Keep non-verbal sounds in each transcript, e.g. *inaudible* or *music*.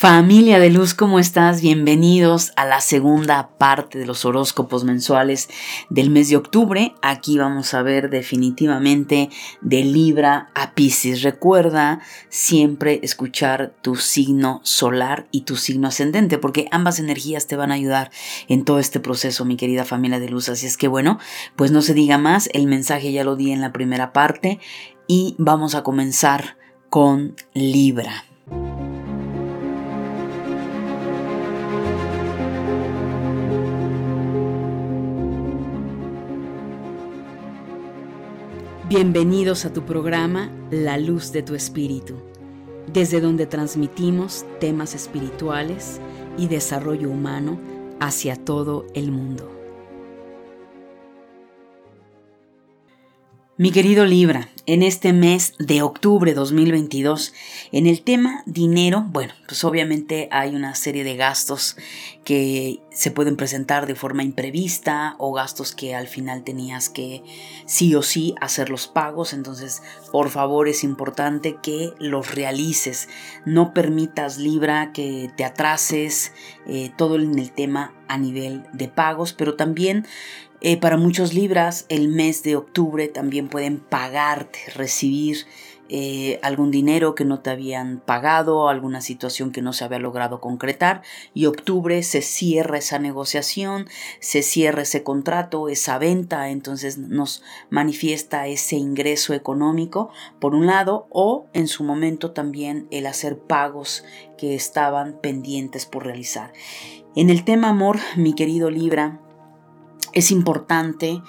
Familia de luz, ¿cómo estás? Bienvenidos a la segunda parte de los horóscopos mensuales del mes de octubre. Aquí vamos a ver definitivamente de Libra a Pisces. Recuerda siempre escuchar tu signo solar y tu signo ascendente, porque ambas energías te van a ayudar en todo este proceso, mi querida familia de luz. Así es que bueno, pues no se diga más, el mensaje ya lo di en la primera parte y vamos a comenzar con Libra. Bienvenidos a tu programa La Luz de tu Espíritu, desde donde transmitimos temas espirituales y desarrollo humano hacia todo el mundo. Mi querido Libra, en este mes de octubre 2022, en el tema dinero, bueno, pues obviamente hay una serie de gastos que se pueden presentar de forma imprevista o gastos que al final tenías que sí o sí hacer los pagos, entonces por favor es importante que los realices, no permitas Libra que te atrases eh, todo en el tema a nivel de pagos, pero también eh, para muchos libras, el mes de octubre también pueden pagarte, recibir eh, algún dinero que no te habían pagado, alguna situación que no se había logrado concretar y octubre se cierra esa negociación, se cierra ese contrato, esa venta, entonces nos manifiesta ese ingreso económico por un lado o en su momento también el hacer pagos que estaban pendientes por realizar. En el tema amor, mi querido Libra, es importante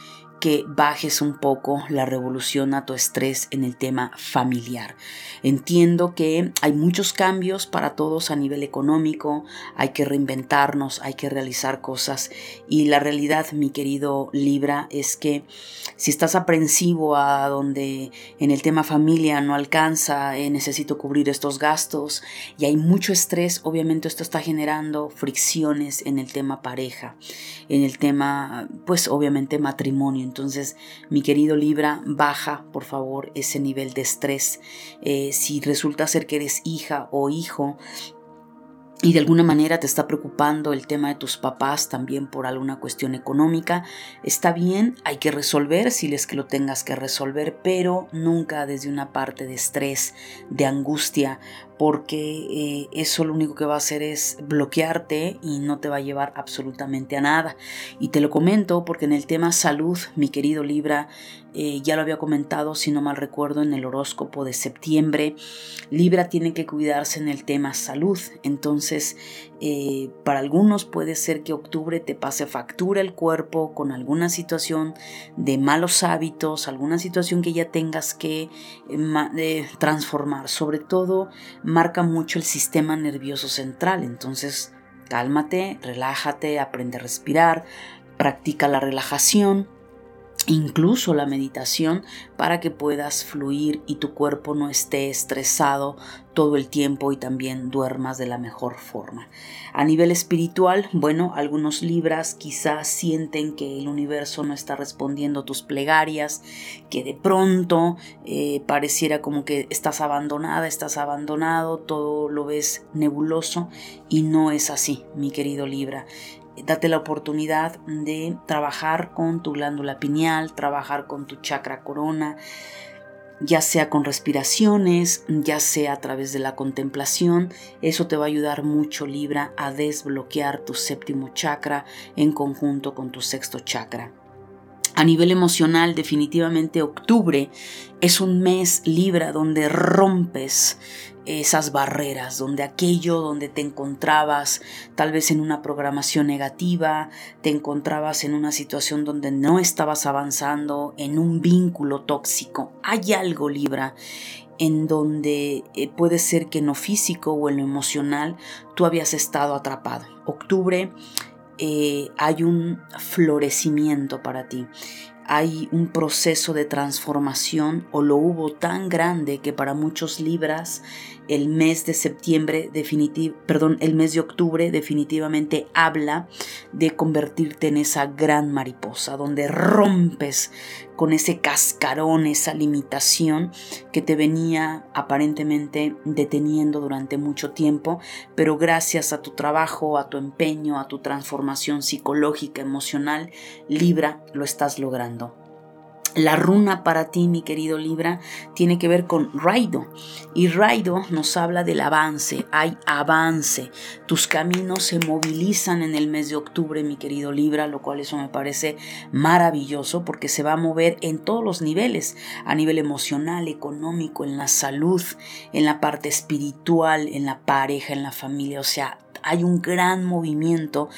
que bajes un poco la revolución a tu estrés en el tema familiar. Entiendo que hay muchos cambios para todos a nivel económico, hay que reinventarnos, hay que realizar cosas y la realidad, mi querido Libra, es que si estás aprensivo a donde en el tema familia no alcanza, eh, necesito cubrir estos gastos y hay mucho estrés, obviamente esto está generando fricciones en el tema pareja, en el tema, pues obviamente matrimonio entonces, mi querido Libra, baja por favor ese nivel de estrés. Eh, si resulta ser que eres hija o hijo, y de alguna manera te está preocupando el tema de tus papás también por alguna cuestión económica, está bien, hay que resolver si les que lo tengas que resolver, pero nunca desde una parte de estrés, de angustia, porque eh, eso lo único que va a hacer es bloquearte y no te va a llevar absolutamente a nada. Y te lo comento porque en el tema salud, mi querido Libra, eh, ya lo había comentado, si no mal recuerdo, en el horóscopo de septiembre, Libra tiene que cuidarse en el tema salud. Entonces, eh, para algunos puede ser que octubre te pase factura el cuerpo con alguna situación de malos hábitos, alguna situación que ya tengas que eh, transformar. Sobre todo marca mucho el sistema nervioso central. Entonces cálmate, relájate, aprende a respirar, practica la relajación incluso la meditación para que puedas fluir y tu cuerpo no esté estresado todo el tiempo y también duermas de la mejor forma. A nivel espiritual, bueno, algunos libras quizás sienten que el universo no está respondiendo tus plegarias, que de pronto eh, pareciera como que estás abandonada, estás abandonado, todo lo ves nebuloso y no es así, mi querido Libra date la oportunidad de trabajar con tu glándula pineal, trabajar con tu chakra corona, ya sea con respiraciones, ya sea a través de la contemplación. Eso te va a ayudar mucho, Libra, a desbloquear tu séptimo chakra en conjunto con tu sexto chakra. A nivel emocional, definitivamente octubre es un mes Libra donde rompes esas barreras, donde aquello donde te encontrabas tal vez en una programación negativa, te encontrabas en una situación donde no estabas avanzando, en un vínculo tóxico. Hay algo, Libra, en donde eh, puede ser que en lo físico o en lo emocional tú habías estado atrapado. Octubre eh, hay un florecimiento para ti. Hay un proceso de transformación o lo hubo tan grande que para muchos libras el mes de septiembre, perdón, el mes de octubre definitivamente habla de convertirte en esa gran mariposa, donde rompes con ese cascarón, esa limitación que te venía aparentemente deteniendo durante mucho tiempo, pero gracias a tu trabajo, a tu empeño, a tu transformación psicológica, emocional, Libra, lo estás logrando. La runa para ti, mi querido Libra, tiene que ver con Raido. Y Raido nos habla del avance, hay avance. Tus caminos se movilizan en el mes de octubre, mi querido Libra, lo cual eso me parece maravilloso porque se va a mover en todos los niveles, a nivel emocional, económico, en la salud, en la parte espiritual, en la pareja, en la familia. O sea, hay un gran movimiento,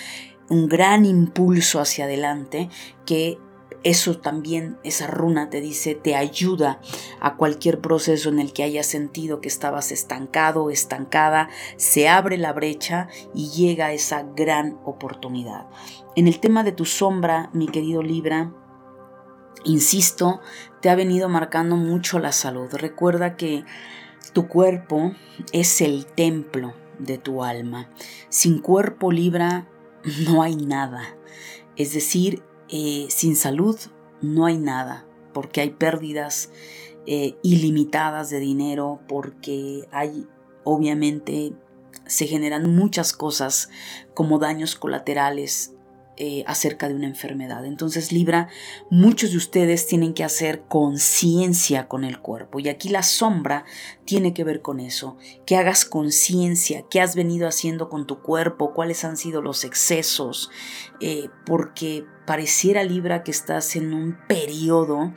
un gran impulso hacia adelante que eso también, esa runa te dice, te ayuda a cualquier proceso en el que hayas sentido que estabas estancado estancada, se abre la brecha y llega esa gran oportunidad. En el tema de tu sombra, mi querido Libra, insisto, te ha venido marcando mucho la salud. Recuerda que tu cuerpo es el templo de tu alma. Sin cuerpo Libra no hay nada. Es decir, eh, sin salud no hay nada, porque hay pérdidas eh, ilimitadas de dinero, porque hay, obviamente, se generan muchas cosas como daños colaterales eh, acerca de una enfermedad. Entonces Libra, muchos de ustedes tienen que hacer conciencia con el cuerpo. Y aquí la sombra tiene que ver con eso, que hagas conciencia, qué has venido haciendo con tu cuerpo, cuáles han sido los excesos, eh, porque pareciera Libra que estás en un periodo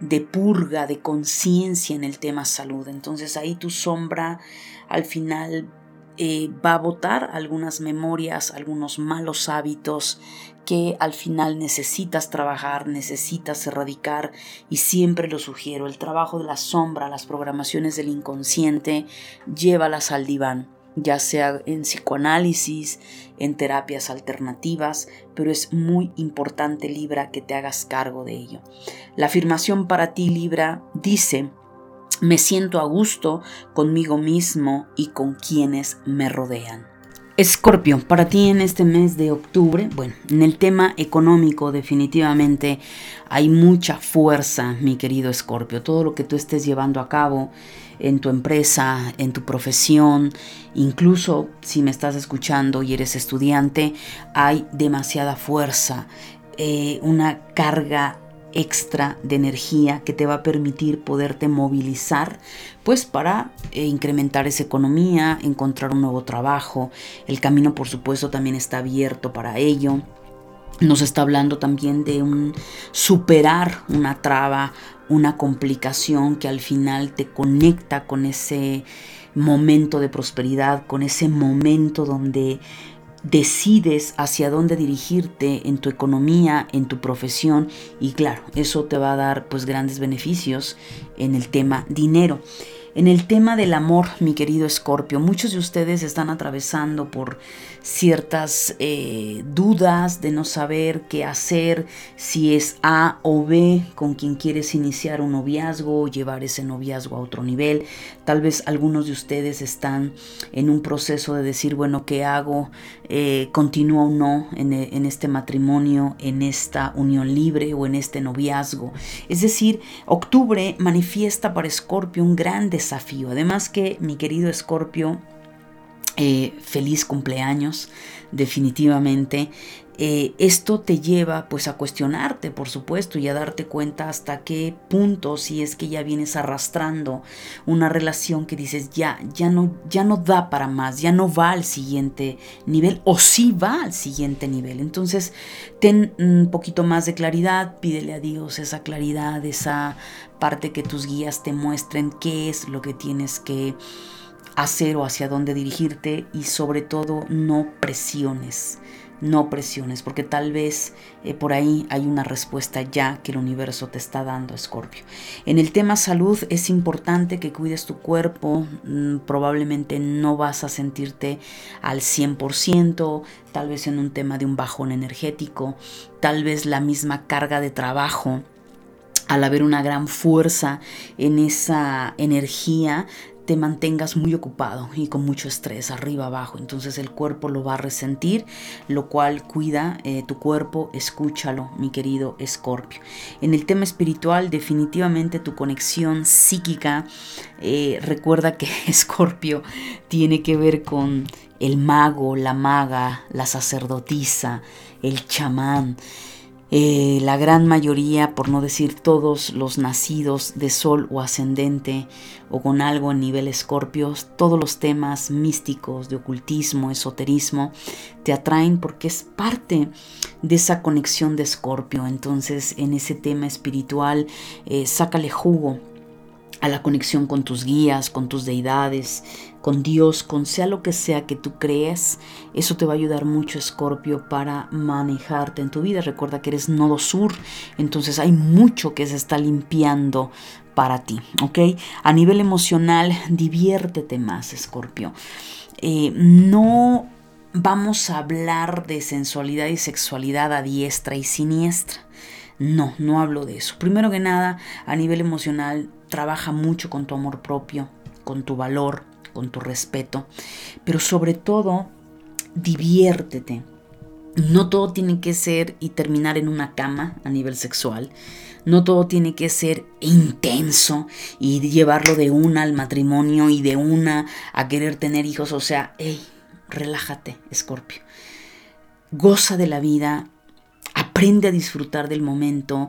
de purga, de conciencia en el tema salud. Entonces ahí tu sombra al final eh, va a botar algunas memorias, algunos malos hábitos que al final necesitas trabajar, necesitas erradicar y siempre lo sugiero, el trabajo de la sombra, las programaciones del inconsciente, llévalas al diván, ya sea en psicoanálisis, en terapias alternativas, pero es muy importante Libra que te hagas cargo de ello. La afirmación para ti Libra dice, me siento a gusto conmigo mismo y con quienes me rodean. Escorpio, para ti en este mes de octubre, bueno, en el tema económico definitivamente hay mucha fuerza, mi querido Escorpio. Todo lo que tú estés llevando a cabo en tu empresa, en tu profesión, incluso si me estás escuchando y eres estudiante, hay demasiada fuerza, eh, una carga extra de energía que te va a permitir poderte movilizar pues para eh, incrementar esa economía, encontrar un nuevo trabajo. El camino por supuesto también está abierto para ello. Nos está hablando también de un superar una traba, una complicación que al final te conecta con ese momento de prosperidad, con ese momento donde decides hacia dónde dirigirte en tu economía, en tu profesión y claro, eso te va a dar pues grandes beneficios en el tema dinero. En el tema del amor, mi querido Escorpio, muchos de ustedes están atravesando por ciertas eh, dudas de no saber qué hacer, si es A o B con quien quieres iniciar un noviazgo o llevar ese noviazgo a otro nivel. Tal vez algunos de ustedes están en un proceso de decir, bueno, ¿qué hago? Eh, ¿Continúo o no en, en este matrimonio, en esta unión libre o en este noviazgo? Es decir, octubre manifiesta para Escorpio un gran Además que mi querido Escorpio, eh, feliz cumpleaños, definitivamente. Eh, esto te lleva pues a cuestionarte, por supuesto, y a darte cuenta hasta qué punto, si es que ya vienes arrastrando una relación que dices ya, ya no, ya no da para más, ya no va al siguiente nivel, o sí va al siguiente nivel. Entonces, ten un poquito más de claridad, pídele a Dios esa claridad, esa parte que tus guías te muestren qué es lo que tienes que hacer o hacia dónde dirigirte y sobre todo no presiones no presiones, porque tal vez eh, por ahí hay una respuesta ya que el universo te está dando, Escorpio. En el tema salud es importante que cuides tu cuerpo, mm, probablemente no vas a sentirte al 100%, tal vez en un tema de un bajón energético, tal vez la misma carga de trabajo al haber una gran fuerza en esa energía, te mantengas muy ocupado y con mucho estrés arriba abajo. Entonces el cuerpo lo va a resentir, lo cual cuida eh, tu cuerpo, escúchalo, mi querido Escorpio. En el tema espiritual, definitivamente tu conexión psíquica, eh, recuerda que *laughs* Escorpio tiene que ver con el mago, la maga, la sacerdotisa, el chamán. Eh, la gran mayoría, por no decir todos los nacidos de sol o ascendente o con algo en nivel escorpios, todos los temas místicos de ocultismo, esoterismo, te atraen porque es parte de esa conexión de escorpio. Entonces en ese tema espiritual, eh, sácale jugo a la conexión con tus guías, con tus deidades, con Dios, con sea lo que sea que tú creas, eso te va a ayudar mucho, Escorpio, para manejarte en tu vida. Recuerda que eres nodo sur, entonces hay mucho que se está limpiando para ti, ¿ok? A nivel emocional, diviértete más, Escorpio. Eh, no vamos a hablar de sensualidad y sexualidad a diestra y siniestra. No, no hablo de eso. Primero que nada, a nivel emocional, trabaja mucho con tu amor propio, con tu valor, con tu respeto, pero sobre todo, diviértete. No todo tiene que ser y terminar en una cama a nivel sexual. No todo tiene que ser intenso y llevarlo de una al matrimonio y de una a querer tener hijos. O sea, hey, relájate, Escorpio. Goza de la vida, aprende a disfrutar del momento,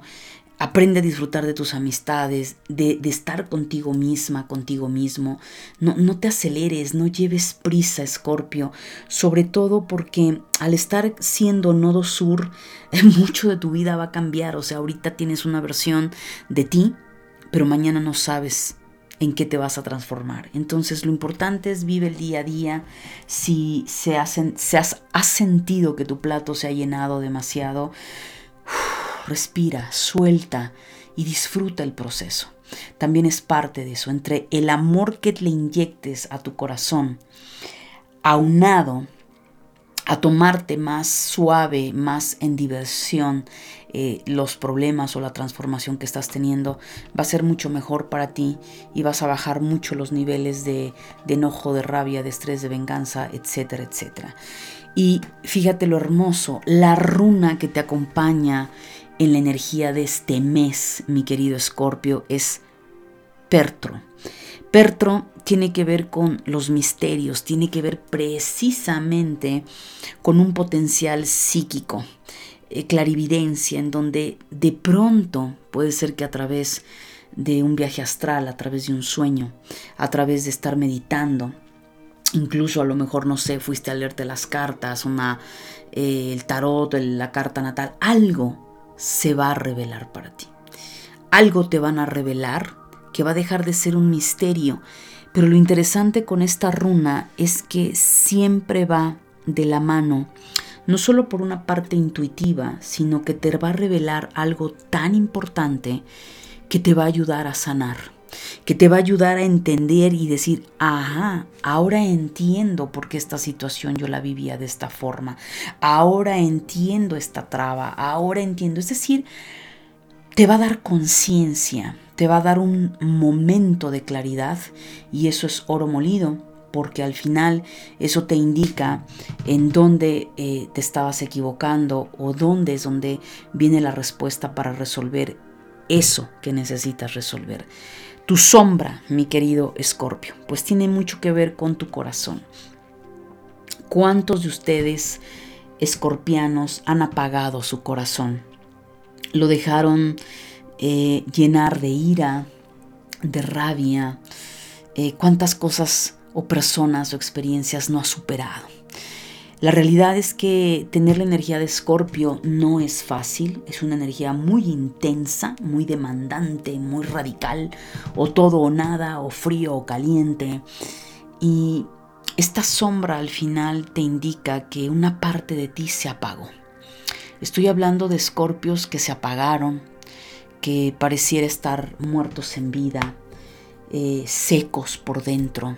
aprende a disfrutar de tus amistades, de, estar contigo misma, contigo mismo. No, no te aceleres, no lleves prisa, Escorpio, sobre todo porque al estar siendo nodo sur, *laughs* mucho de tu vida va a cambiar. O sea, ahorita tienes una versión de ti, pero mañana no sabes en qué te vas a transformar. Entonces lo importante es vive el día a día. Si se, se has, sentido que tu plato se ha llenado demasiado, respira, suelta y disfruta el proceso. También es parte de eso, entre el amor que le inyectes a tu corazón, aunado a tomarte más suave, más en diversión eh, los problemas o la transformación que estás teniendo, va a ser mucho mejor para ti y vas a bajar mucho los niveles de, de enojo, de rabia, de estrés, de venganza, etcétera, etcétera. Y fíjate lo hermoso, la runa que te acompaña en la energía de este mes, mi querido Escorpio, es Pertro. Pertro tiene que ver con los misterios, tiene que ver precisamente con un potencial psíquico, eh, clarividencia, en donde de pronto puede ser que a través de un viaje astral, a través de un sueño, a través de estar meditando, incluso a lo mejor, no sé, fuiste a leerte las cartas, una, eh, el tarot, la carta natal, algo se va a revelar para ti. Algo te van a revelar que va a dejar de ser un misterio pero lo interesante con esta runa es que siempre va de la mano, no solo por una parte intuitiva, sino que te va a revelar algo tan importante que te va a ayudar a sanar, que te va a ayudar a entender y decir, ajá, ahora entiendo por qué esta situación yo la vivía de esta forma, ahora entiendo esta traba, ahora entiendo, es decir, te va a dar conciencia te va a dar un momento de claridad y eso es oro molido porque al final eso te indica en dónde eh, te estabas equivocando o dónde es donde viene la respuesta para resolver eso que necesitas resolver. Tu sombra, mi querido Escorpio, pues tiene mucho que ver con tu corazón. ¿Cuántos de ustedes, escorpianos, han apagado su corazón? Lo dejaron eh, llenar de ira, de rabia, eh, cuántas cosas o personas o experiencias no ha superado. La realidad es que tener la energía de Escorpio no es fácil, es una energía muy intensa, muy demandante, muy radical, o todo o nada, o frío o caliente. Y esta sombra al final te indica que una parte de ti se apagó. Estoy hablando de escorpios que se apagaron, que pareciera estar muertos en vida, eh, secos por dentro,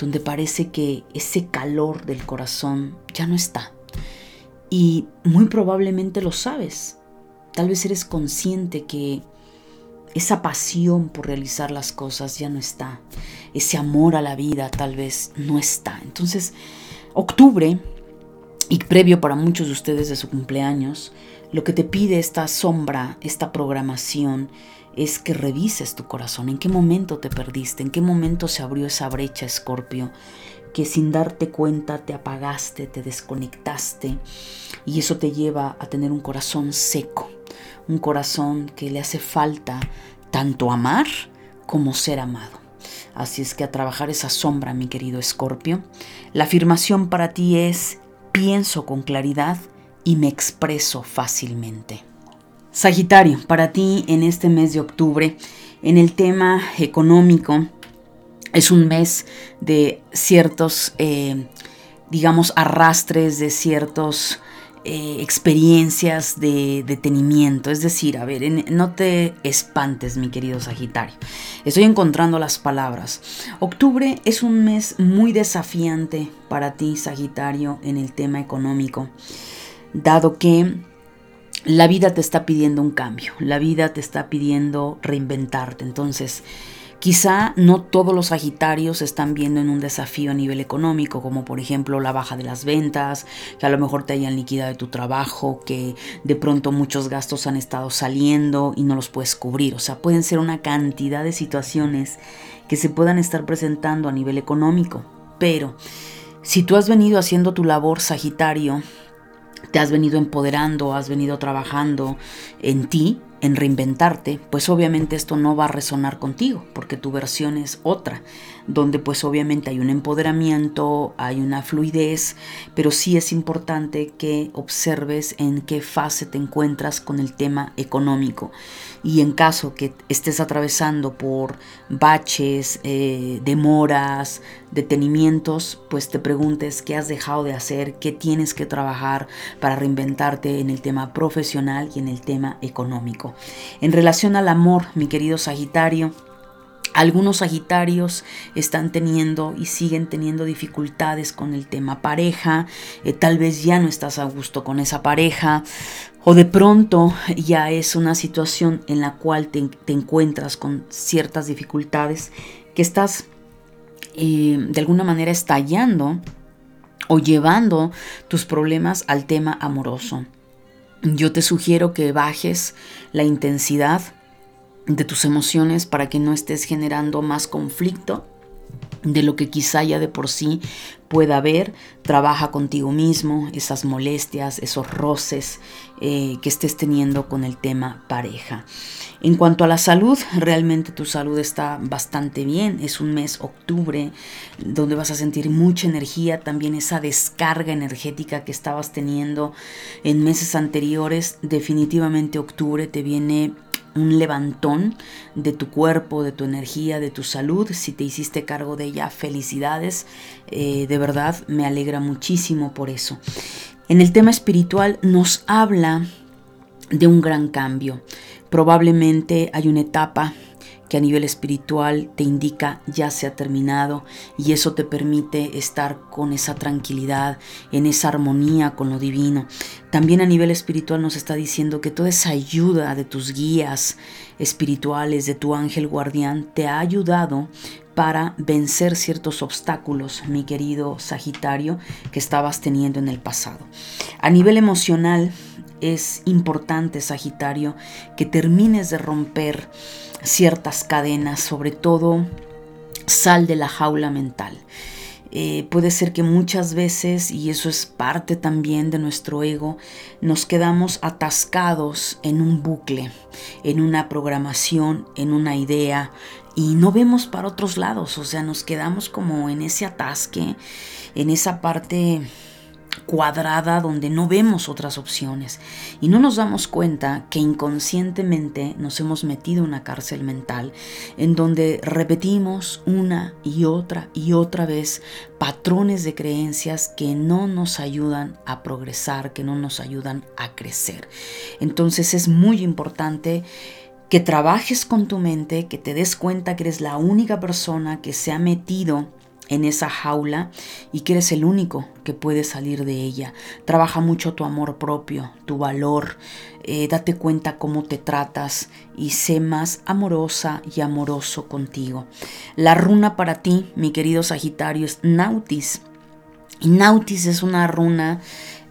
donde parece que ese calor del corazón ya no está. Y muy probablemente lo sabes. Tal vez eres consciente que esa pasión por realizar las cosas ya no está. Ese amor a la vida tal vez no está. Entonces, octubre, y previo para muchos de ustedes de su cumpleaños, lo que te pide esta sombra, esta programación, es que revises tu corazón. ¿En qué momento te perdiste? ¿En qué momento se abrió esa brecha, Escorpio? Que sin darte cuenta te apagaste, te desconectaste y eso te lleva a tener un corazón seco, un corazón que le hace falta tanto amar como ser amado. Así es que a trabajar esa sombra, mi querido Escorpio. La afirmación para ti es pienso con claridad y me expreso fácilmente. Sagitario, para ti en este mes de octubre, en el tema económico, es un mes de ciertos, eh, digamos, arrastres, de ciertos eh, experiencias de detenimiento. Es decir, a ver, no te espantes, mi querido Sagitario. Estoy encontrando las palabras. Octubre es un mes muy desafiante para ti, Sagitario, en el tema económico, dado que la vida te está pidiendo un cambio, la vida te está pidiendo reinventarte. Entonces, Quizá no todos los Sagitarios están viendo en un desafío a nivel económico, como por ejemplo la baja de las ventas, que a lo mejor te hayan liquidado tu trabajo, que de pronto muchos gastos han estado saliendo y no los puedes cubrir. O sea, pueden ser una cantidad de situaciones que se puedan estar presentando a nivel económico. Pero si tú has venido haciendo tu labor Sagitario, te has venido empoderando, has venido trabajando en ti, en reinventarte, pues obviamente esto no va a resonar contigo, porque tu versión es otra, donde pues obviamente hay un empoderamiento, hay una fluidez, pero sí es importante que observes en qué fase te encuentras con el tema económico. Y en caso que estés atravesando por baches, eh, demoras, detenimientos, pues te preguntes qué has dejado de hacer, qué tienes que trabajar para reinventarte en el tema profesional y en el tema económico. En relación al amor, mi querido Sagitario, algunos Sagitarios están teniendo y siguen teniendo dificultades con el tema pareja, eh, tal vez ya no estás a gusto con esa pareja o de pronto ya es una situación en la cual te, encuentras con ciertas dificultades que estás eh, de alguna manera estallando o llevando tus problemas al tema amoroso. Yo te sugiero que bajes la intensidad de tus emociones para que no estés generando más conflicto de lo que quizá ya de por sí pueda haber. Trabaja contigo mismo, esas molestias, esos roces eh, que estés teniendo con el tema pareja. En cuanto a la salud, realmente tu salud está bastante bien. Es un mes octubre donde vas a sentir mucha energía, también esa descarga energética que estabas teniendo en meses anteriores. Definitivamente octubre te viene un levantón de tu cuerpo, de tu energía, de tu salud. Si te hiciste cargo de ella, felicidades. Eh, de verdad, me alegra muchísimo por eso. En el tema espiritual nos habla de un gran cambio. Probablemente hay una etapa que a nivel espiritual te indica ya se ha terminado y eso te permite estar con esa tranquilidad, en esa armonía con lo divino. También a nivel espiritual nos está diciendo que toda esa ayuda de tus guías espirituales, de tu ángel guardián, te ha ayudado para vencer ciertos obstáculos, mi querido Sagitario, que estabas teniendo en el pasado. A nivel emocional, es importante, Sagitario, que termines de romper ciertas cadenas, sobre todo sal de la jaula mental. Eh, puede ser que muchas veces, y eso es parte también de nuestro ego, nos quedamos atascados en un bucle, en una programación, en una idea, y no vemos para otros lados, o sea, nos quedamos como en ese atasque, en esa parte cuadrada donde no vemos otras opciones y no nos damos cuenta que inconscientemente nos hemos metido en una cárcel mental en donde repetimos una y otra y otra vez patrones de creencias que no nos ayudan a progresar, que no nos ayudan a crecer. Entonces es muy importante que trabajes con tu mente, que te des cuenta que eres la única persona que se ha metido en esa jaula y que eres el único que puede salir de ella. Trabaja mucho tu amor propio, tu valor, eh, date cuenta cómo te tratas y sé más amorosa y amoroso contigo. La runa para ti, mi querido Sagitario, es Nautis. Y Nautis es una runa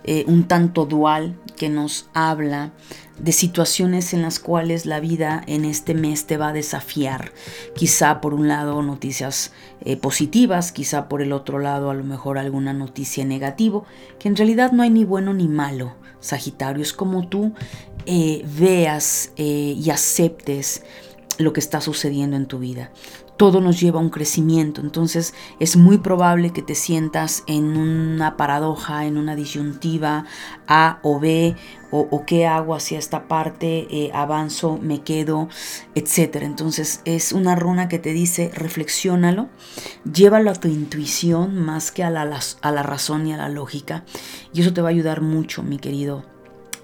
eh, un tanto dual que nos habla de situaciones en las cuales la vida en este mes te va a desafiar. Quizá por un lado noticias eh, positivas, quizá por el otro lado a lo mejor alguna noticia negativa, que en realidad no hay ni bueno ni malo. Sagitario es como tú eh, veas y aceptes lo que está sucediendo en tu vida todo nos lleva a un crecimiento. Entonces es muy probable que te sientas en una paradoja, en una disyuntiva A o B, o, qué hago hacia esta parte, eh, avanzo, me quedo, etc. Entonces es una runa que te dice, reflexiónalo, llévalo a tu intuición más que a la, a la razón y a la lógica. Y eso te va a ayudar mucho, mi querido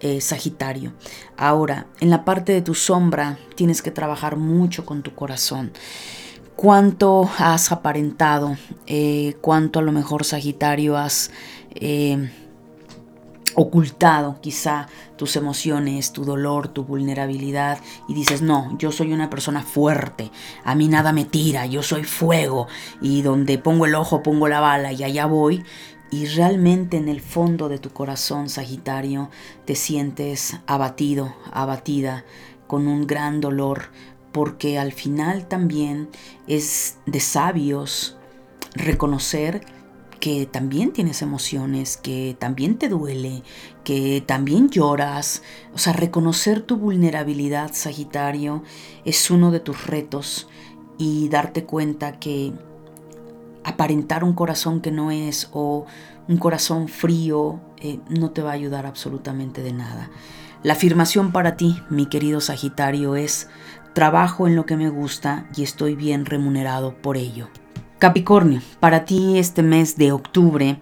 eh, Sagitario. Ahora, en la parte de tu sombra tienes que trabajar mucho con tu corazón. Cuánto has aparentado, eh, cuánto a lo mejor Sagitario has eh, ocultado quizá tus emociones, tu dolor, tu vulnerabilidad y dices, no, yo soy una persona fuerte, a mí nada me tira, yo soy fuego. Y donde pongo el ojo pongo la bala y allá voy. Y realmente en el fondo de tu corazón, Sagitario, te sientes abatido, abatida, con un gran dolor, porque al final también es de sabios reconocer que también tienes emociones, que también te duele, que también lloras. O sea, reconocer tu vulnerabilidad, Sagitario, es uno de tus retos y darte cuenta que aparentar un corazón que no es o un corazón frío eh, no te va a ayudar absolutamente de nada. La afirmación para ti, mi querido Sagitario, es trabajo en lo que me gusta y estoy bien remunerado por ello. Capricornio, para ti este mes de octubre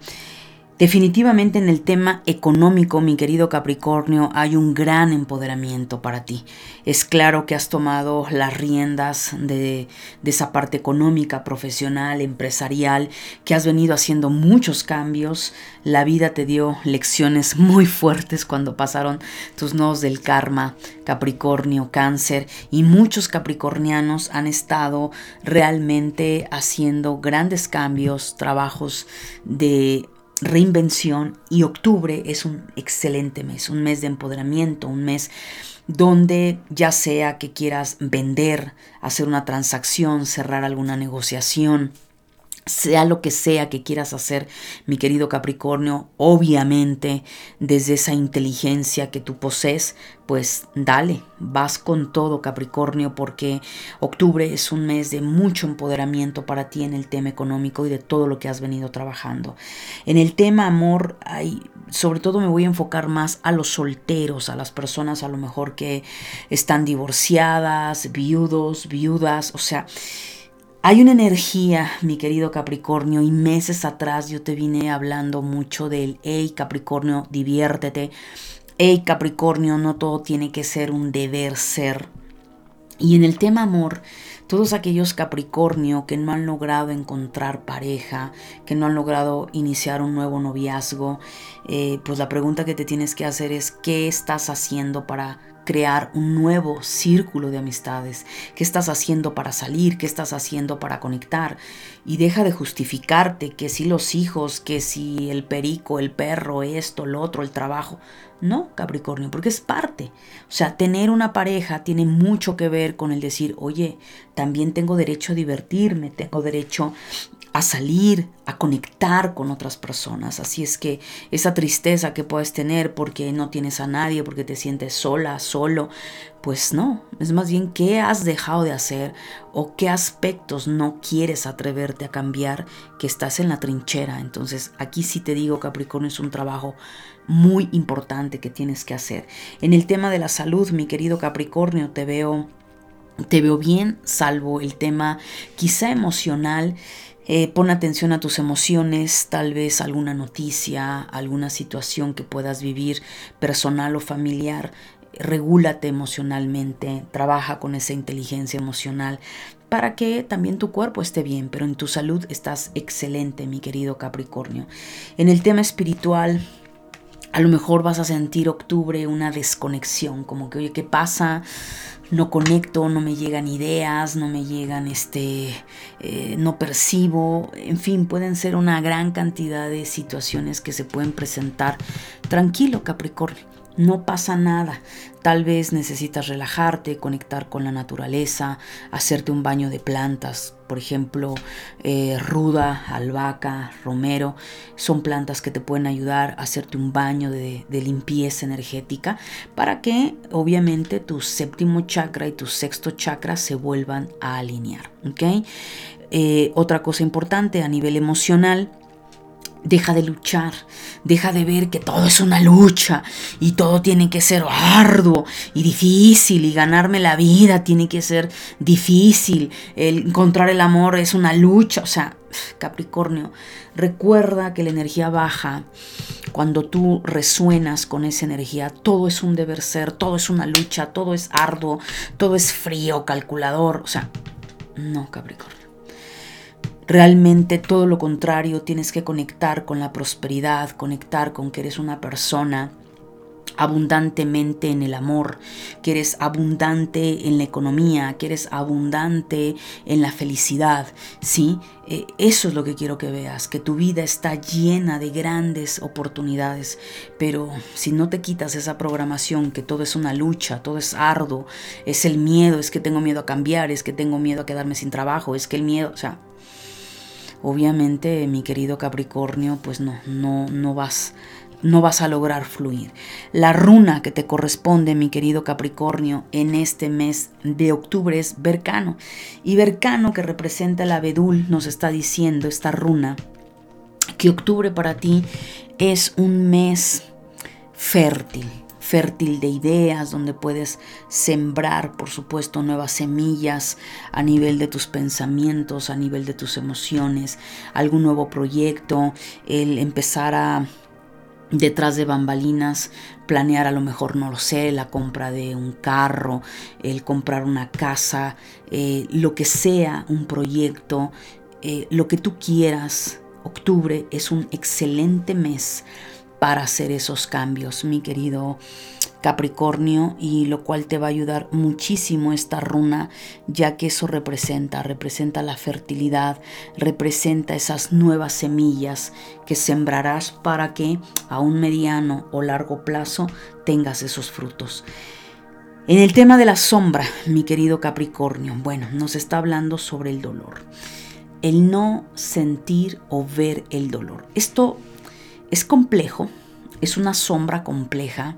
Definitivamente en el tema económico, mi querido Capricornio, hay un gran empoderamiento para ti. Es claro que has tomado las riendas de, esa parte económica, profesional, empresarial, que has venido haciendo muchos cambios. La vida te dio lecciones *laughs* muy fuertes cuando pasaron tus nodos del karma, Capricornio, cáncer, y muchos capricornianos han estado realmente haciendo grandes cambios, trabajos de reinvención y octubre es un excelente mes, un mes de empoderamiento, un mes donde ya sea que quieras vender, hacer una transacción, cerrar alguna negociación, sea lo que sea que quieras hacer, mi querido Capricornio, obviamente desde esa inteligencia que tú posees, pues dale, vas con todo Capricornio porque octubre es un mes de mucho empoderamiento para ti en el tema económico y de todo lo que has venido trabajando. En el tema amor, hay, sobre todo me voy a enfocar más a los solteros, a las personas a lo mejor que están divorciadas, viudos, viudas, o sea, hay una energía, mi querido Capricornio, y meses atrás yo te vine hablando mucho del, hey Capricornio, diviértete. Hey Capricornio, no todo tiene que ser un deber ser. Y en el tema amor, todos aquellos Capricornio que no han logrado encontrar pareja, que no han logrado iniciar un nuevo noviazgo, eh, pues la pregunta que te tienes que hacer es, ¿qué estás haciendo para crear un nuevo círculo de amistades. ¿Qué estás haciendo para salir? ¿Qué estás haciendo para conectar? Y deja de justificarte que si los hijos, que si el perico, el perro, esto, lo otro, el trabajo. No, Capricornio, porque es parte. O sea, tener una pareja tiene mucho que ver con el decir, oye, también tengo derecho a divertirme, tengo derecho a salir, a conectar con otras personas. Así es que esa tristeza que puedes tener porque no tienes a nadie, porque te sientes sola, solo, pues no, es más bien qué has dejado de hacer o qué aspectos no quieres atreverte a cambiar que estás en la trinchera. Entonces aquí sí te digo, Capricornio, es un trabajo muy importante que tienes que hacer. En el tema de la salud, mi querido Capricornio, te veo te veo bien, salvo el tema quizá emocional eh, pon atención a tus emociones, tal vez alguna noticia, alguna situación que puedas vivir personal o familiar. Regúlate emocionalmente, trabaja con esa inteligencia emocional para que también tu cuerpo esté bien, pero en tu salud estás excelente, mi querido Capricornio. En el tema espiritual, a lo mejor vas a sentir octubre una desconexión, como que, oye, ¿qué pasa? No conecto, no me llegan ideas, no me llegan, este, eh, no percibo, en fin, pueden ser una gran cantidad de situaciones que se pueden presentar. Tranquilo, Capricornio no pasa nada. Tal vez necesitas relajarte, conectar con la naturaleza, hacerte un baño de plantas. Por ejemplo, eh, ruda, albahaca, romero. Son plantas que te pueden ayudar a hacerte un baño de, limpieza energética para que obviamente tu séptimo chakra y tu sexto chakra se vuelvan a alinear. Eh, otra cosa importante a nivel emocional Deja de luchar, deja de ver que todo es una lucha y todo tiene que ser arduo y difícil y ganarme la vida tiene que ser difícil, el encontrar el amor es una lucha, o sea, Capricornio, recuerda que la energía baja, cuando tú resuenas con esa energía, todo es un deber ser, todo es una lucha, todo es arduo, todo es frío, calculador, o sea, no, Capricornio. Realmente todo lo contrario, tienes que conectar con la prosperidad, conectar con que eres una persona abundantemente en el amor, que eres abundante en la economía, que eres abundante en la felicidad, ¿sí? Eh, eso es lo que quiero que veas, que tu vida está llena de grandes oportunidades, pero si no te quitas esa programación, que todo es una lucha, todo es arduo, es el miedo, es que tengo miedo a cambiar, es que tengo miedo a quedarme sin trabajo, es que el miedo, o sea, obviamente mi querido Capricornio, pues no, no, no vas no vas a lograr fluir. La runa que te corresponde, mi querido Capricornio, en este mes de octubre es Vercano. Y Vercano, que representa el abedul, nos está diciendo esta runa que octubre para ti es un mes fértil fértil de ideas, donde puedes sembrar, por supuesto, nuevas semillas a nivel de tus pensamientos, a nivel de tus emociones, algún nuevo proyecto, el empezar a detrás de bambalinas, planear a lo mejor, no lo sé, la compra de un carro, el comprar una casa, eh, lo que sea un proyecto, eh, lo que tú quieras. Octubre es un excelente mes para hacer esos cambios, mi querido Capricornio, y lo cual te va a ayudar muchísimo esta runa, ya que eso representa, representa la fertilidad, representa esas nuevas semillas que sembrarás para que a un mediano o largo plazo tengas esos frutos. En el tema de la sombra, mi querido Capricornio, bueno, nos está hablando sobre el dolor. El no sentir o ver el dolor. Esto es complejo, es una sombra compleja,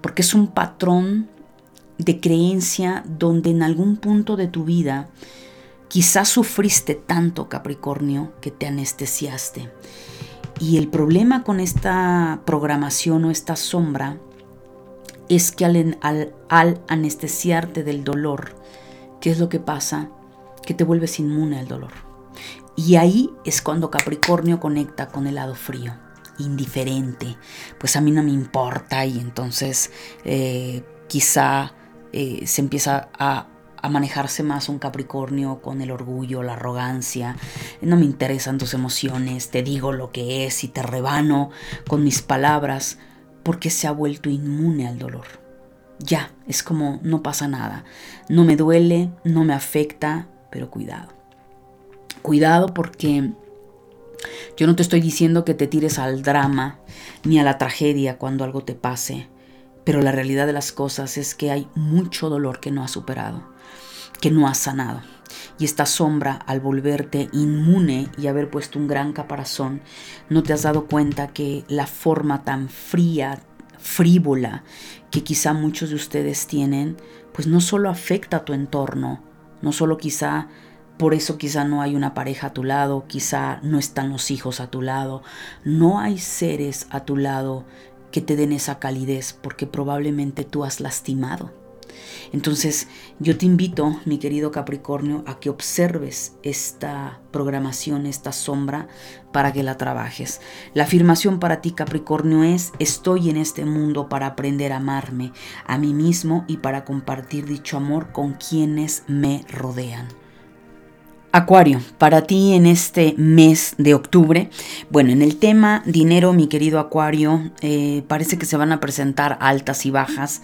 porque es un patrón de creencia donde en algún punto de tu vida quizás sufriste tanto, Capricornio, que te anestesiaste. Y el problema con esta programación o esta sombra es que al, anestesiarte del dolor, ¿qué es lo que pasa? Que te vuelves inmune al dolor. Y ahí es cuando Capricornio conecta con el lado frío indiferente, pues a mí no me importa y entonces eh, quizá eh, se empieza a, a manejarse más un Capricornio con el orgullo, la arrogancia. No me interesan tus emociones, te digo lo que es y te rebano con mis palabras porque se ha vuelto inmune al dolor. Ya, es como no pasa nada. No me duele, no me afecta, pero cuidado. Cuidado porque yo no te estoy diciendo que te tires al drama ni a la tragedia cuando algo te pase, pero la realidad de las cosas es que hay mucho dolor que no has superado, que no has sanado. Y esta sombra, al volverte inmune y haber puesto un gran caparazón, no te has dado cuenta que la forma tan fría, frívola que quizá muchos de ustedes tienen, pues no solo afecta a tu entorno, no solo quizá por eso quizá no hay una pareja a tu lado, quizá no están los hijos a tu lado, no hay seres a tu lado que te den esa calidez porque probablemente tú has lastimado. Entonces yo te invito, mi querido Capricornio, a que observes esta programación, esta sombra, para que la trabajes. La afirmación para ti, Capricornio, es, estoy en este mundo para aprender a amarme a mí mismo y para compartir dicho amor con quienes me rodean. Acuario, para ti en este mes de octubre, bueno, en el tema dinero, mi querido Acuario, eh, parece que se van a presentar altas y bajas.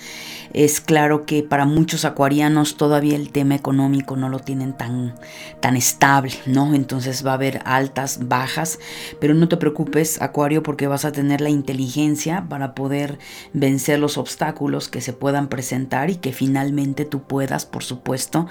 Es claro que para muchos acuarianos todavía el tema económico no lo tienen tan, tan estable, ¿no? Entonces va a haber altas, bajas, pero no te preocupes, Acuario, porque vas a tener la inteligencia para poder vencer los obstáculos que se puedan presentar y que finalmente tú puedas, por supuesto,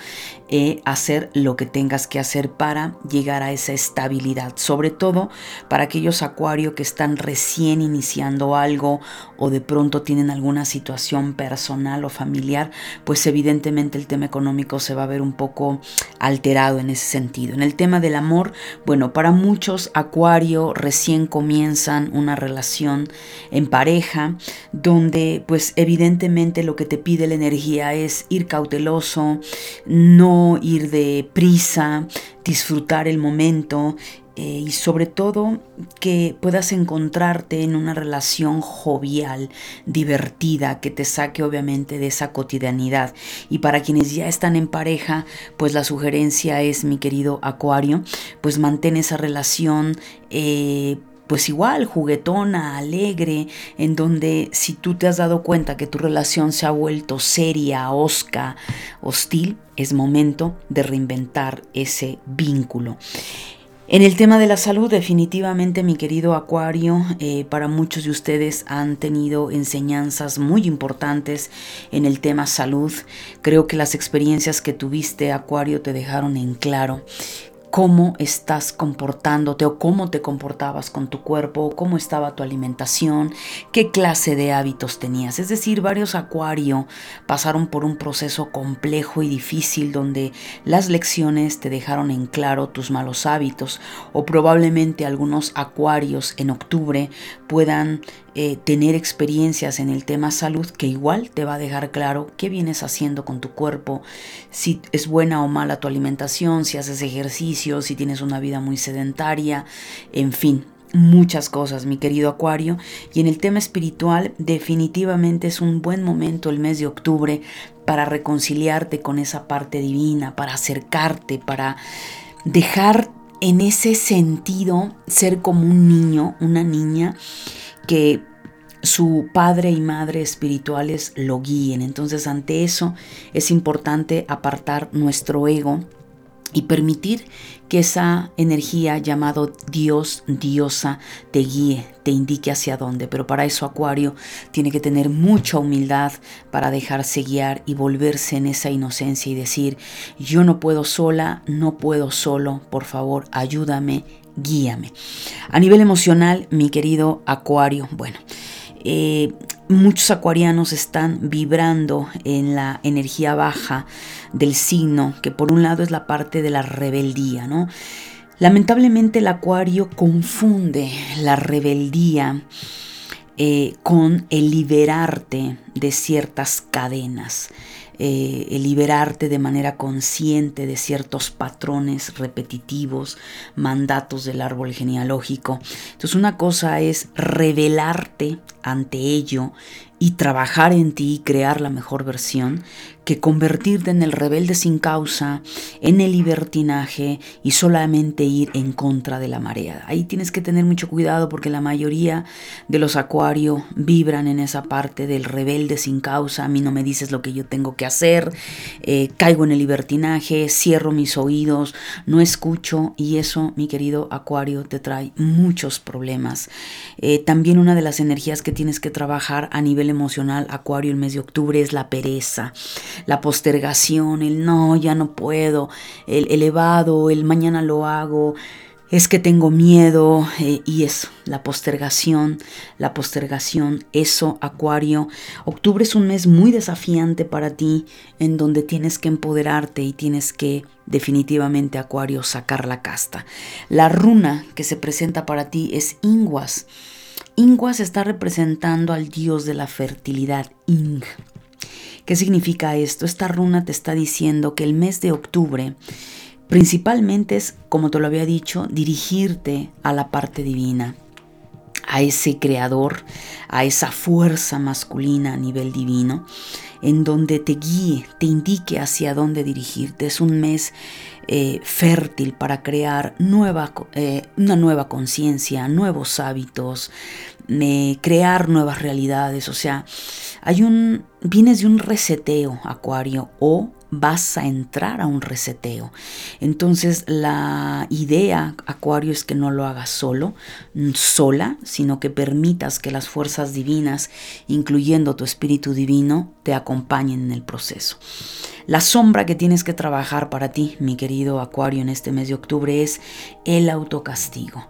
eh, hacer lo que tengas que hacer para llegar a esa estabilidad, sobre todo para aquellos acuario que están recién iniciando algo o de pronto tienen alguna situación personal o familiar, pues evidentemente el tema económico se va a ver un poco alterado en ese sentido. En el tema del amor, bueno, para muchos acuario recién comienzan una relación en pareja donde pues evidentemente lo que te pide la energía es ir cauteloso, no ir de prisa, disfrutar el momento eh, y sobre todo que puedas encontrarte en una relación jovial, divertida, que te saque obviamente de esa cotidianidad. Y para quienes ya están en pareja, pues la sugerencia es, mi querido Acuario, pues mantén esa relación. Eh, pues igual, juguetona, alegre, en donde si tú te has dado cuenta que tu relación se ha vuelto seria, osca, hostil, es momento de reinventar ese vínculo. En el tema de la salud, definitivamente mi querido Acuario, eh, para muchos de ustedes han tenido enseñanzas muy importantes en el tema salud. Creo que las experiencias que tuviste, Acuario, te dejaron en claro cómo estás comportándote o cómo te comportabas con tu cuerpo, cómo estaba tu alimentación, qué clase de hábitos tenías. Es decir, varios acuario pasaron por un proceso complejo y difícil donde las lecciones te dejaron en claro tus malos hábitos o probablemente algunos acuarios en octubre puedan eh, tener experiencias en el tema salud que igual te va a dejar claro qué vienes haciendo con tu cuerpo, si es buena o mala tu alimentación, si haces ejercicio, si tienes una vida muy sedentaria, en fin, muchas cosas, mi querido Acuario. Y en el tema espiritual, definitivamente es un buen momento el mes de octubre para reconciliarte con esa parte divina, para acercarte, para dejar en ese sentido ser como un niño, una niña que su padre y madre espirituales lo guíen. Entonces ante eso es importante apartar nuestro ego y permitir que esa energía llamado Dios, diosa, te guíe, te indique hacia dónde. Pero para eso Acuario tiene que tener mucha humildad para dejarse guiar y volverse en esa inocencia y decir, yo no puedo sola, no puedo solo, por favor, ayúdame, guíame. A nivel emocional, mi querido Acuario, bueno, eh, muchos acuarianos están vibrando en la energía baja del signo, que por un lado es la parte de la rebeldía, ¿no? Lamentablemente el acuario confunde la rebeldía eh, con el liberarte de ciertas cadenas. Eh, liberarte de manera consciente de ciertos patrones repetitivos, mandatos del árbol genealógico. Entonces una cosa es revelarte ante ello y trabajar en ti y crear la mejor versión que convertirte en el rebelde sin causa, en el libertinaje y solamente ir en contra de la marea. Ahí tienes que tener mucho cuidado porque la mayoría de los acuarios vibran en esa parte del rebelde sin causa. A mí no me dices lo que yo tengo que hacer, eh, caigo en el libertinaje, cierro mis oídos, no escucho y eso, mi querido acuario, te trae muchos problemas. Eh, también una de las energías que tienes que trabajar a nivel emocional, Acuario, el mes de octubre, es la pereza, la postergación, el no, ya no puedo, el elevado, el mañana lo hago, es que tengo miedo eh, y eso, la postergación, la postergación, eso, Acuario. Octubre es un mes muy desafiante para ti, en donde tienes que empoderarte y tienes que definitivamente, Acuario, sacar la casta. La runa que se presenta para ti es Inguas. Inguas está representando al dios de la fertilidad, Ing. ¿Qué significa esto? Esta runa te está diciendo que el mes de octubre principalmente es, como te lo había dicho, dirigirte a la parte divina, a ese creador, a esa fuerza masculina a nivel divino en donde te guíe, te indique hacia dónde dirigirte. Es un mes eh, fértil para crear nueva, eh, una nueva conciencia, nuevos hábitos, crear nuevas realidades. O sea, hay un, vienes de un reseteo, Acuario, o vas a entrar a un reseteo. Entonces la idea, Acuario, es que no lo hagas solo, sola, sino que permitas que las fuerzas divinas, incluyendo tu espíritu divino, te acompañen en el proceso. La sombra que tienes que trabajar para ti, mi querido Acuario, en este mes de octubre es el autocastigo.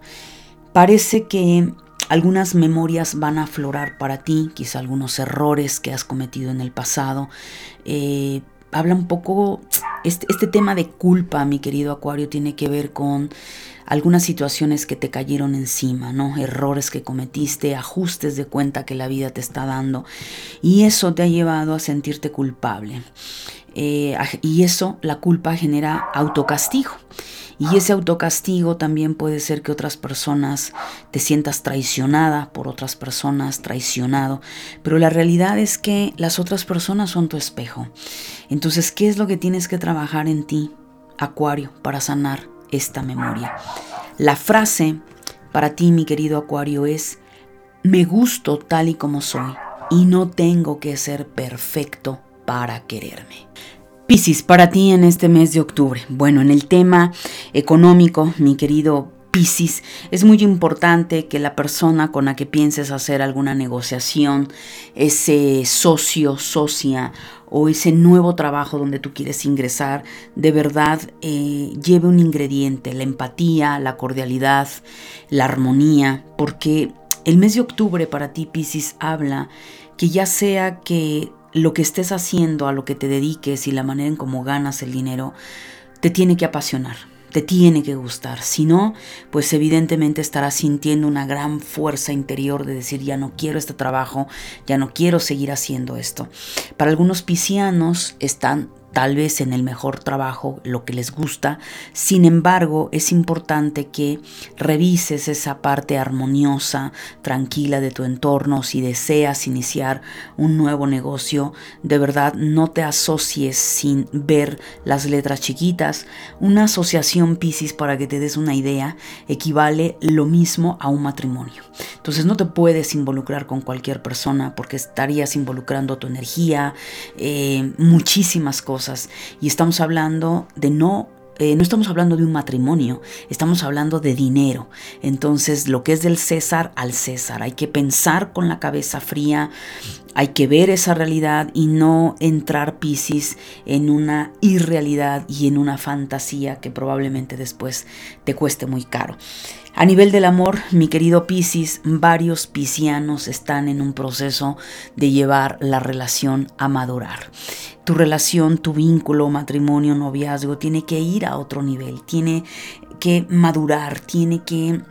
Parece que algunas memorias van a aflorar para ti, quizá algunos errores que has cometido en el pasado. Eh, habla un poco, este, este, tema de culpa, mi querido Acuario, tiene que ver con algunas situaciones que te cayeron encima, ¿no? Errores que cometiste, ajustes de cuenta que la vida te está dando. Y eso te ha llevado a sentirte culpable. Eh, y eso, la culpa genera autocastigo. Y ese autocastigo también puede ser que otras personas te sientas traicionada por otras personas, traicionado. Pero la realidad es que las otras personas son tu espejo. Entonces, ¿qué es lo que tienes que trabajar en ti, Acuario, para sanar esta memoria? La frase para ti, mi querido Acuario, es, me gusto tal y como soy y no tengo que ser perfecto para quererme. Piscis, para ti en este mes de octubre. Bueno, en el tema económico, mi querido Piscis, es muy importante que la persona con la que pienses hacer alguna negociación, ese socio, socia o ese nuevo trabajo donde tú quieres ingresar, de verdad eh, lleve un ingrediente, la empatía, la cordialidad, la armonía, porque el mes de octubre para ti, Piscis, habla que ya sea que lo que estés haciendo, a lo que te dediques y la manera en cómo ganas el dinero, te tiene que apasionar, te tiene que gustar. Si no, pues evidentemente estarás sintiendo una gran fuerza interior de decir, ya no quiero este trabajo, ya no quiero seguir haciendo esto. Para algunos piscianos están tal vez en el mejor trabajo, lo que les gusta. Sin embargo, es importante que revises esa parte armoniosa, tranquila de tu entorno. Si deseas iniciar un nuevo negocio, de verdad no te asocies sin ver las letras chiquitas. Una asociación Piscis, para que te des una idea, equivale lo mismo a un matrimonio. Entonces no te puedes involucrar con cualquier persona porque estarías involucrando tu energía, eh, muchísimas cosas y estamos hablando de no eh, no estamos hablando de un matrimonio, estamos hablando de dinero. Entonces, lo que es del César al César, hay que pensar con la cabeza fría, hay que ver esa realidad y no entrar Piscis en una irrealidad y en una fantasía que probablemente después te cueste muy caro. A nivel del amor, mi querido Piscis, varios piscianos están en un proceso de llevar la relación a madurar. Tu relación, tu vínculo, matrimonio, noviazgo tiene que ir a otro nivel, tiene que madurar, tiene que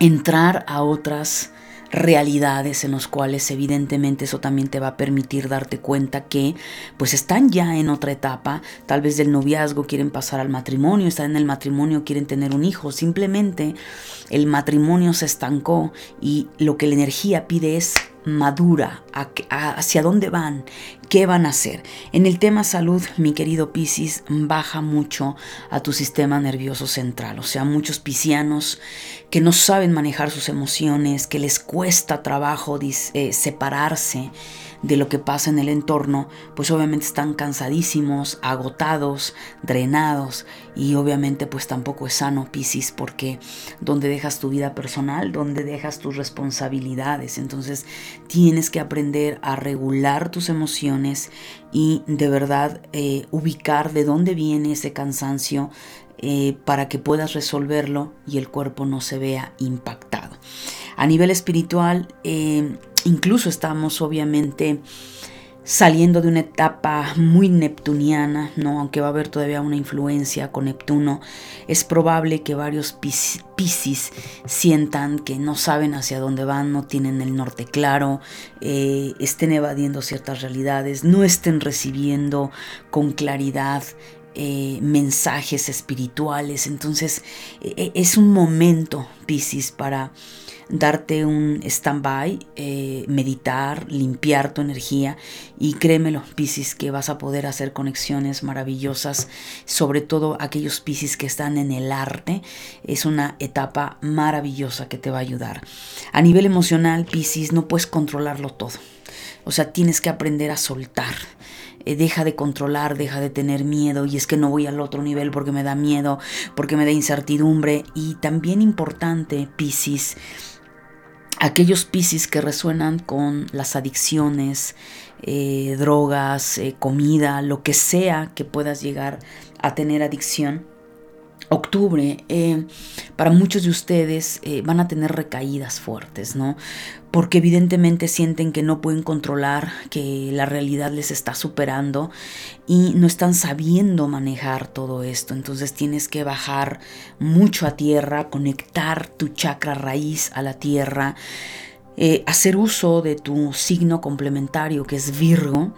entrar a otras realidades en los cuales evidentemente eso también te va a permitir darte cuenta que pues están ya en otra etapa, tal vez del noviazgo quieren pasar al matrimonio, están en el matrimonio, quieren tener un hijo, simplemente el matrimonio se estancó y lo que la energía pide es madura, hacia dónde van, qué van a hacer. En el tema salud, mi querido Piscis, baja mucho a tu sistema nervioso central. O sea, muchos piscianos que no saben manejar sus emociones, que les cuesta trabajo eh, separarse de lo que pasa en el entorno, pues obviamente están cansadísimos, agotados, drenados y obviamente pues tampoco es sano Piscis porque donde dejas tu vida personal, donde dejas tus responsabilidades, entonces tienes que aprender a regular tus emociones y de verdad eh, ubicar de dónde viene ese cansancio eh, para que puedas resolverlo y el cuerpo no se vea impactado. A nivel espiritual, eh, Incluso estamos obviamente saliendo de una etapa muy neptuniana, ¿no? aunque va a haber todavía una influencia con Neptuno, es probable que varios Piscis sientan que no saben hacia dónde van, no tienen el norte claro, eh, estén evadiendo ciertas realidades, no estén recibiendo con claridad eh, mensajes espirituales. Entonces e, e, es un momento, Piscis, para darte un stand-by, eh, meditar, limpiar tu energía y créemelo, Piscis, que vas a poder hacer conexiones maravillosas, sobre todo aquellos Piscis que están en el arte. Es una etapa maravillosa que te va a ayudar. A nivel emocional, Piscis, no puedes controlarlo todo. O sea, tienes que aprender a soltar. Eh, deja de controlar, deja de tener miedo y es que no voy al otro nivel porque me da miedo, porque me da incertidumbre y también importante, Piscis, aquellos Piscis que resuenan con las adicciones, eh, drogas, eh, comida, lo que sea que puedas llegar a tener adicción octubre, eh, para muchos de ustedes eh, van a tener recaídas fuertes, ¿no? Porque evidentemente sienten que no pueden controlar, que la realidad les está superando y no están sabiendo manejar todo esto. Entonces tienes que bajar mucho a tierra, conectar tu chakra raíz a la tierra. Eh, hacer uso de tu signo complementario que es Virgo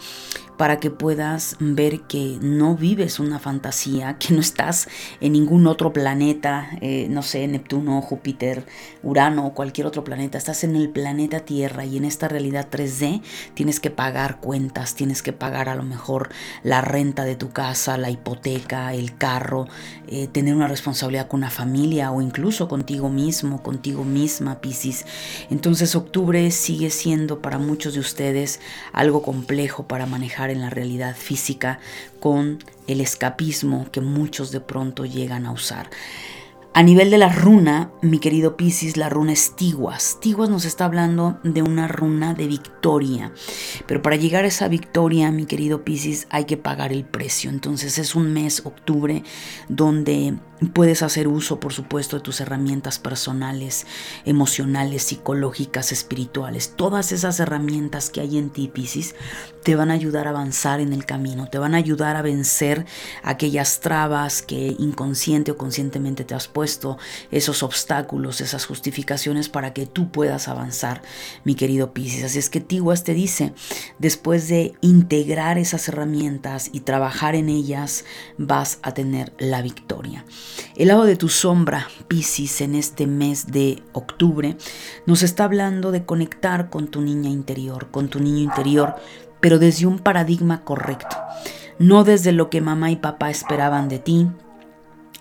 para que puedas ver que no vives una fantasía, que no estás en ningún otro planeta, eh, no sé, Neptuno, Júpiter, Urano o cualquier otro planeta, estás en el planeta Tierra y en esta realidad 3D tienes que pagar cuentas, tienes que pagar a lo mejor la renta de tu casa, la hipoteca, el carro, eh, tener una responsabilidad con una familia o incluso contigo mismo, contigo misma, Piscis. Entonces octubre sigue siendo para muchos de ustedes algo complejo para manejar en la realidad física con el escapismo que muchos de pronto llegan a usar. A nivel de la runa, mi querido Piscis, la runa es Tiguas. Tiguas nos está hablando de una runa de victoria. Pero para llegar a esa victoria, mi querido Piscis, hay que pagar el precio. Entonces es un mes, octubre, donde Puedes hacer uso, por supuesto, de tus herramientas personales, emocionales, psicológicas, espirituales. Todas esas herramientas que hay en ti, Piscis, te van a ayudar a avanzar en el camino, te van a ayudar a vencer aquellas trabas que inconsciente o conscientemente te has puesto, esos obstáculos, esas justificaciones para que tú puedas avanzar, mi querido Piscis. Así es que Tiguas te dice, después de integrar esas herramientas y trabajar en ellas, vas a tener la victoria. El lado de tu sombra, Piscis, en este mes de octubre, nos está hablando de conectar con tu niña interior, con tu niño interior, pero desde un paradigma correcto, no desde lo que mamá y papá esperaban de ti,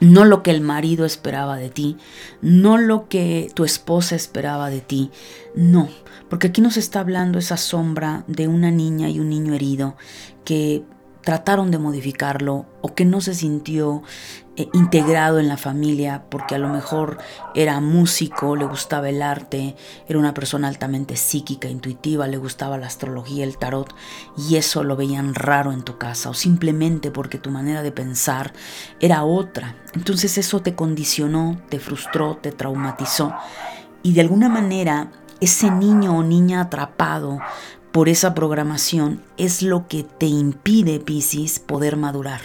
no lo que el marido esperaba de ti, no lo que tu esposa esperaba de ti, no, porque aquí nos está hablando esa sombra de una niña y un niño herido que trataron de modificarlo o que no se sintió integrado en la familia porque a lo mejor era músico, le gustaba el arte, era una persona altamente psíquica, intuitiva, le gustaba la astrología, el tarot y eso lo veían raro en tu casa o simplemente porque tu manera de pensar era otra. Entonces eso te condicionó, te frustró, te traumatizó y de alguna manera ese niño o niña atrapado por esa programación es lo que te impide, Piscis, poder madurar.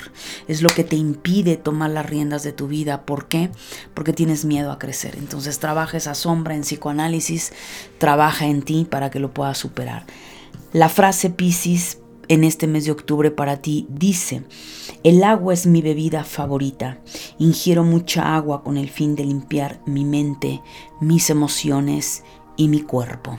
Es lo que te impide tomar las riendas de tu vida. ¿Por qué? Porque tienes miedo a crecer. Entonces trabaja esa sombra en psicoanálisis, trabaja en ti para que lo puedas superar. La frase Piscis en este mes de octubre para ti dice, el agua es mi bebida favorita. Ingiero mucha agua con el fin de limpiar mi mente, mis emociones y mi cuerpo.